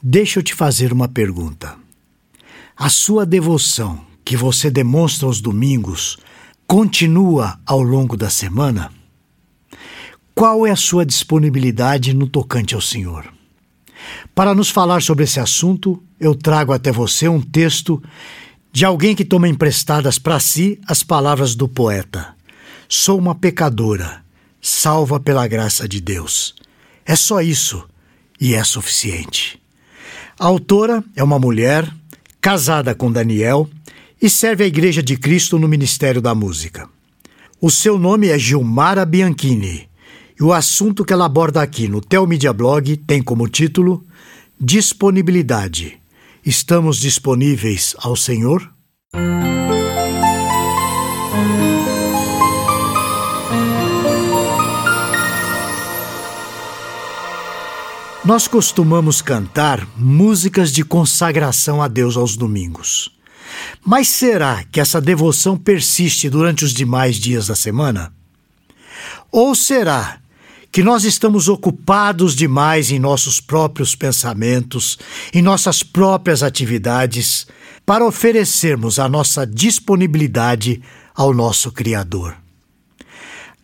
Deixa eu te fazer uma pergunta. A sua devoção que você demonstra aos domingos continua ao longo da semana? Qual é a sua disponibilidade no tocante ao Senhor? Para nos falar sobre esse assunto, eu trago até você um texto de alguém que toma emprestadas para si as palavras do poeta: Sou uma pecadora, salva pela graça de Deus. É só isso e é suficiente. A autora é uma mulher casada com Daniel e serve a Igreja de Cristo no Ministério da Música. O seu nome é Gilmara Bianchini e o assunto que ela aborda aqui no Telmedia Blog tem como título Disponibilidade. Estamos disponíveis ao Senhor? Nós costumamos cantar músicas de consagração a Deus aos domingos. Mas será que essa devoção persiste durante os demais dias da semana? Ou será que nós estamos ocupados demais em nossos próprios pensamentos, em nossas próprias atividades, para oferecermos a nossa disponibilidade ao nosso Criador?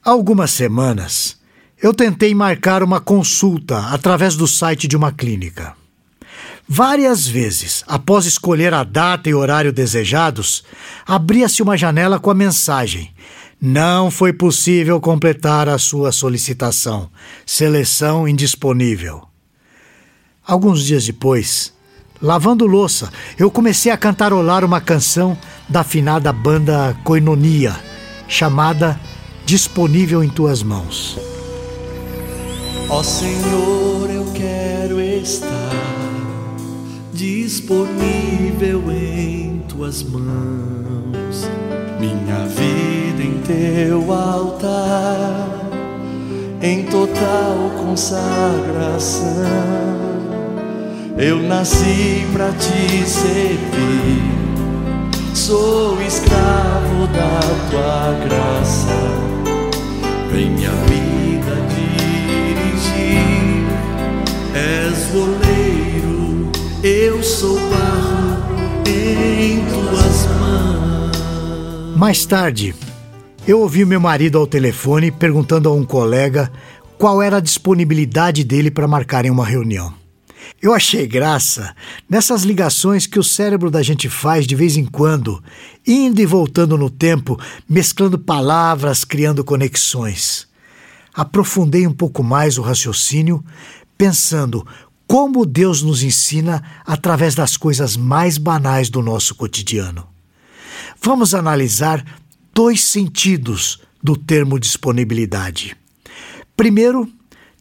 Há algumas semanas, eu tentei marcar uma consulta através do site de uma clínica. Várias vezes, após escolher a data e horário desejados, abria-se uma janela com a mensagem: Não foi possível completar a sua solicitação. Seleção indisponível. Alguns dias depois, lavando louça, eu comecei a cantarolar uma canção da afinada banda Coinonia, chamada Disponível em Tuas Mãos. Ó Senhor, eu quero estar disponível em tuas mãos, minha vida em teu altar, em total consagração. Eu nasci para te servir, sou escravo da tua graça. Vem minha vida dirigir, sou barro em tuas mãos. Mais tarde, eu ouvi meu marido ao telefone perguntando a um colega qual era a disponibilidade dele para marcarem uma reunião. Eu achei graça nessas ligações que o cérebro da gente faz de vez em quando, indo e voltando no tempo, mesclando palavras, criando conexões. Aprofundei um pouco mais o raciocínio, pensando como Deus nos ensina através das coisas mais banais do nosso cotidiano. Vamos analisar dois sentidos do termo disponibilidade. Primeiro,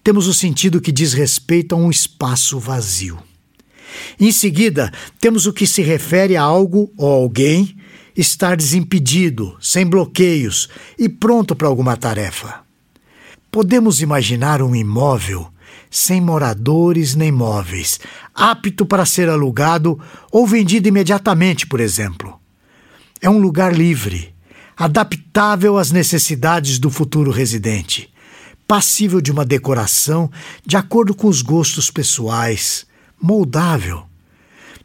temos o sentido que diz respeito a um espaço vazio. Em seguida, temos o que se refere a algo ou alguém estar desimpedido, sem bloqueios e pronto para alguma tarefa. Podemos imaginar um imóvel sem moradores nem móveis, apto para ser alugado ou vendido imediatamente, por exemplo. É um lugar livre, adaptável às necessidades do futuro residente passível de uma decoração de acordo com os gostos pessoais, moldável.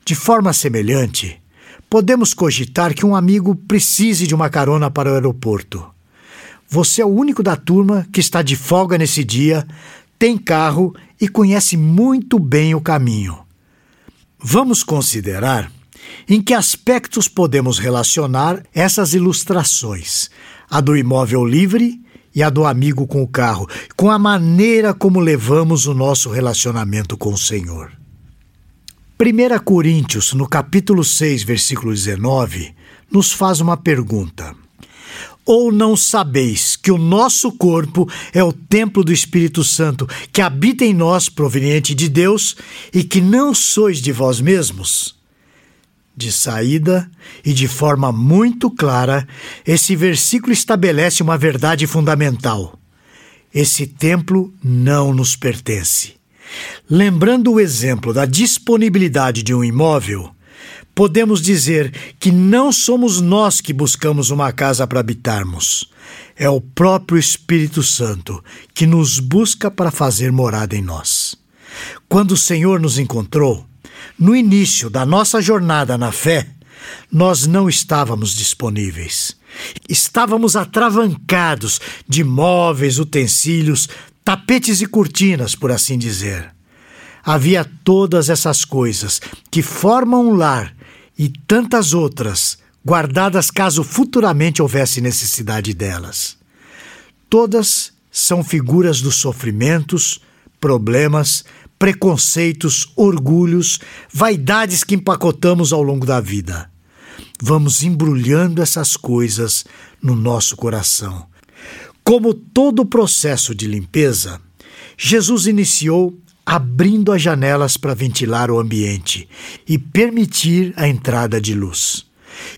De forma semelhante, podemos cogitar que um amigo precise de uma carona para o aeroporto. Você é o único da turma que está de folga nesse dia, tem carro e conhece muito bem o caminho. Vamos considerar em que aspectos podemos relacionar essas ilustrações: a do imóvel livre e a do amigo com o carro, com a maneira como levamos o nosso relacionamento com o Senhor. 1 Coríntios, no capítulo 6, versículo 19, nos faz uma pergunta. Ou não sabeis que o nosso corpo é o templo do Espírito Santo, que habita em nós, proveniente de Deus, e que não sois de vós mesmos? de saída e de forma muito clara, esse versículo estabelece uma verdade fundamental. Esse templo não nos pertence. Lembrando o exemplo da disponibilidade de um imóvel, podemos dizer que não somos nós que buscamos uma casa para habitarmos. É o próprio Espírito Santo que nos busca para fazer morada em nós. Quando o Senhor nos encontrou, No início da nossa jornada na fé, nós não estávamos disponíveis. Estávamos atravancados de móveis, utensílios, tapetes e cortinas, por assim dizer. Havia todas essas coisas que formam um lar e tantas outras guardadas caso futuramente houvesse necessidade delas. Todas são figuras dos sofrimentos, problemas, preconceitos, orgulhos, vaidades que empacotamos ao longo da vida. Vamos embrulhando essas coisas no nosso coração. Como todo o processo de limpeza, Jesus iniciou abrindo as janelas para ventilar o ambiente e permitir a entrada de luz.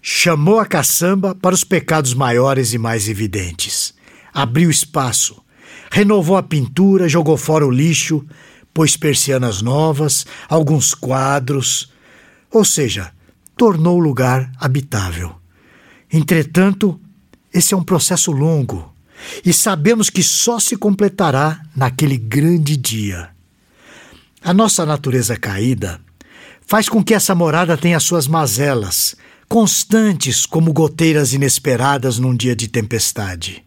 Chamou a caçamba para os pecados maiores e mais evidentes. Abriu espaço, renovou a pintura, jogou fora o lixo, pôs persianas novas, alguns quadros, ou seja, tornou o lugar habitável. Entretanto, esse é um processo longo e sabemos que só se completará naquele grande dia. A nossa natureza caída faz com que essa morada tenha suas mazelas, constantes como goteiras inesperadas num dia de tempestade.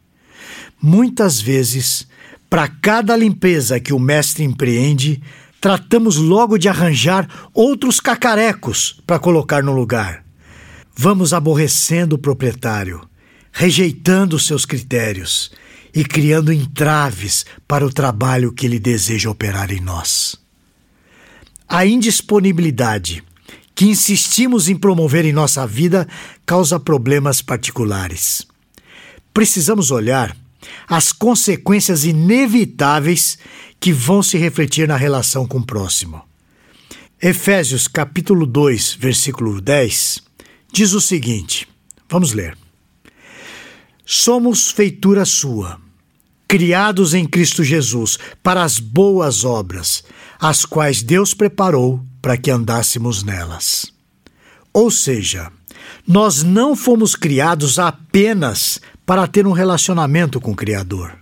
Muitas vezes, para cada limpeza que o mestre empreende, tratamos logo de arranjar outros cacarecos para colocar no lugar. Vamos aborrecendo o proprietário, rejeitando seus critérios e criando entraves para o trabalho que ele deseja operar em nós. A indisponibilidade que insistimos em promover em nossa vida causa problemas particulares. Precisamos olhar as consequências inevitáveis que vão se refletir na relação com o próximo. Efésios capítulo 2, versículo 10 diz o seguinte: Vamos ler. Somos feitura sua, criados em Cristo Jesus para as boas obras, as quais Deus preparou para que andássemos nelas. Ou seja, nós não fomos criados apenas para ter um relacionamento com o Criador.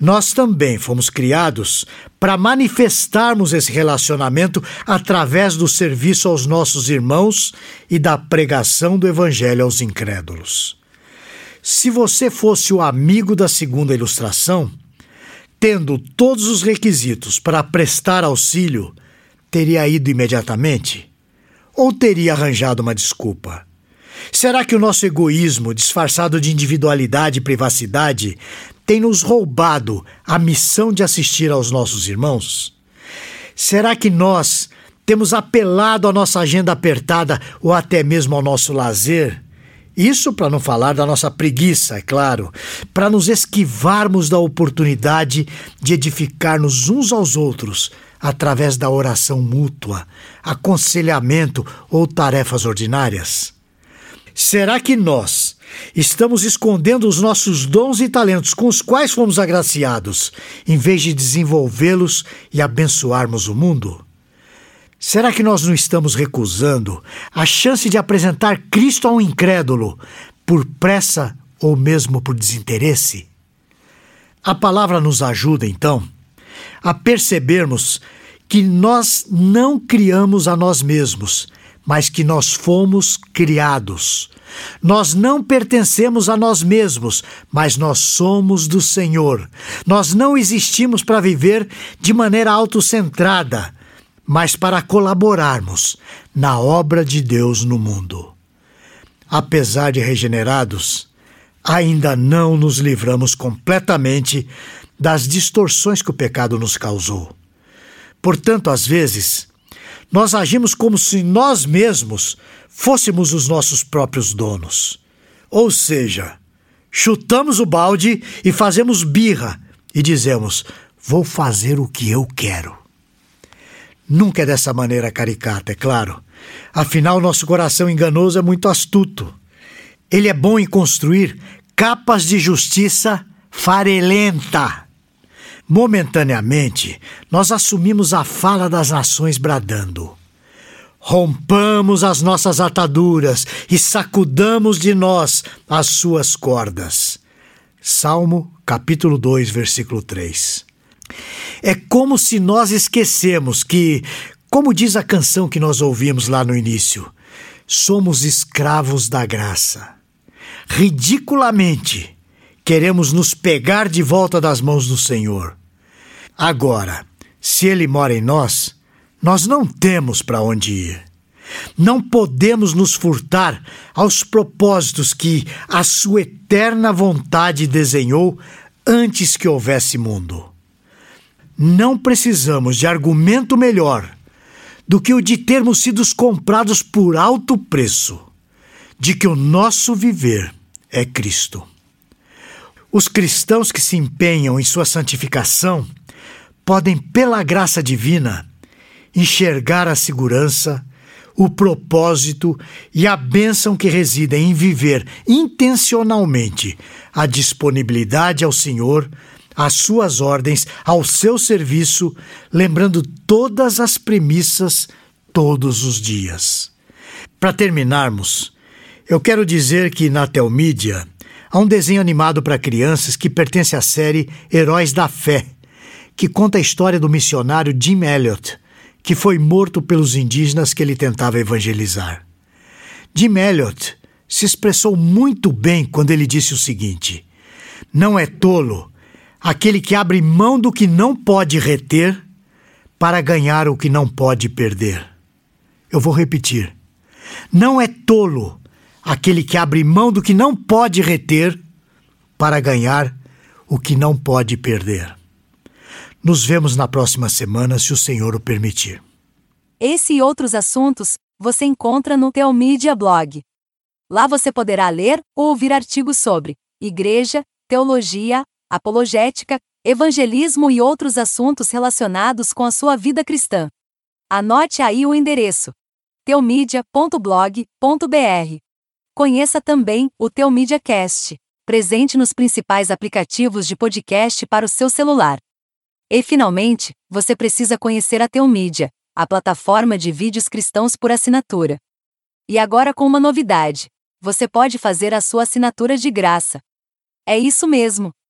Nós também fomos criados para manifestarmos esse relacionamento através do serviço aos nossos irmãos e da pregação do Evangelho aos incrédulos. Se você fosse o amigo da segunda ilustração, tendo todos os requisitos para prestar auxílio, teria ido imediatamente? Ou teria arranjado uma desculpa? Será que o nosso egoísmo, disfarçado de individualidade e privacidade, tem nos roubado a missão de assistir aos nossos irmãos? Será que nós temos apelado à nossa agenda apertada ou até mesmo ao nosso lazer isso para não falar da nossa preguiça, é claro, para nos esquivarmos da oportunidade de edificar-nos uns aos outros através da oração mútua, aconselhamento ou tarefas ordinárias? Será que nós estamos escondendo os nossos dons e talentos com os quais fomos agraciados, em vez de desenvolvê-los e abençoarmos o mundo? Será que nós não estamos recusando a chance de apresentar Cristo a um incrédulo por pressa ou mesmo por desinteresse? A palavra nos ajuda, então, a percebermos que nós não criamos a nós mesmos, mas que nós fomos criados. Nós não pertencemos a nós mesmos, mas nós somos do Senhor. Nós não existimos para viver de maneira autocentrada, mas para colaborarmos na obra de Deus no mundo. Apesar de regenerados, ainda não nos livramos completamente das distorções que o pecado nos causou. Portanto, às vezes, nós agimos como se nós mesmos fôssemos os nossos próprios donos. Ou seja, chutamos o balde e fazemos birra e dizemos: vou fazer o que eu quero. Nunca é dessa maneira caricata, é claro. Afinal, nosso coração enganoso é muito astuto. Ele é bom em construir capas de justiça farelenta. Momentaneamente, nós assumimos a fala das nações bradando. Rompamos as nossas ataduras e sacudamos de nós as suas cordas. Salmo capítulo 2, versículo 3. É como se nós esquecemos que, Como diz a canção que nós ouvimos lá no início, somos escravos da graça. Ridiculamente, queremos nos pegar de volta das mãos do Senhor. Agora, se Ele mora em nós, nós não temos para onde ir. Não podemos nos furtar aos propósitos que a Sua eterna vontade desenhou antes que houvesse mundo. Não precisamos de argumento melhor do que o de termos sido comprados por alto preço, de que o nosso viver é Cristo. Os cristãos que se empenham em sua santificação podem, pela graça divina, enxergar a segurança, o propósito e a bênção que residem em viver intencionalmente a disponibilidade ao Senhor, às suas ordens, ao seu serviço, lembrando todas as premissas todos os dias. Para terminarmos, eu quero dizer que na Telmídia há um desenho animado para crianças que pertence à série Heróis da Fé, que conta a história do missionário Jim Elliot, que foi morto pelos indígenas que ele tentava evangelizar. Jim Elliot se expressou muito bem quando ele disse o seguinte: Não é tolo aquele que abre mão do que não pode reter para ganhar o que não pode perder. Eu vou repetir. Não é tolo aquele que abre mão do que não pode reter para ganhar o que não pode perder. Nos vemos na próxima semana, se o Senhor o permitir. Esse e outros assuntos você encontra no Teomídia Blog. Lá você poderá ler ou ouvir artigos sobre igreja, teologia, apologética, evangelismo e outros assuntos relacionados com a sua vida cristã. Anote aí o endereço: teomídia.blog.br. Conheça também o Teomídia Cast, presente nos principais aplicativos de podcast para o seu celular. E finalmente, você precisa conhecer a Teomídia, a plataforma de vídeos cristãos por assinatura. E agora com uma novidade: você pode fazer a sua assinatura de graça. É isso mesmo,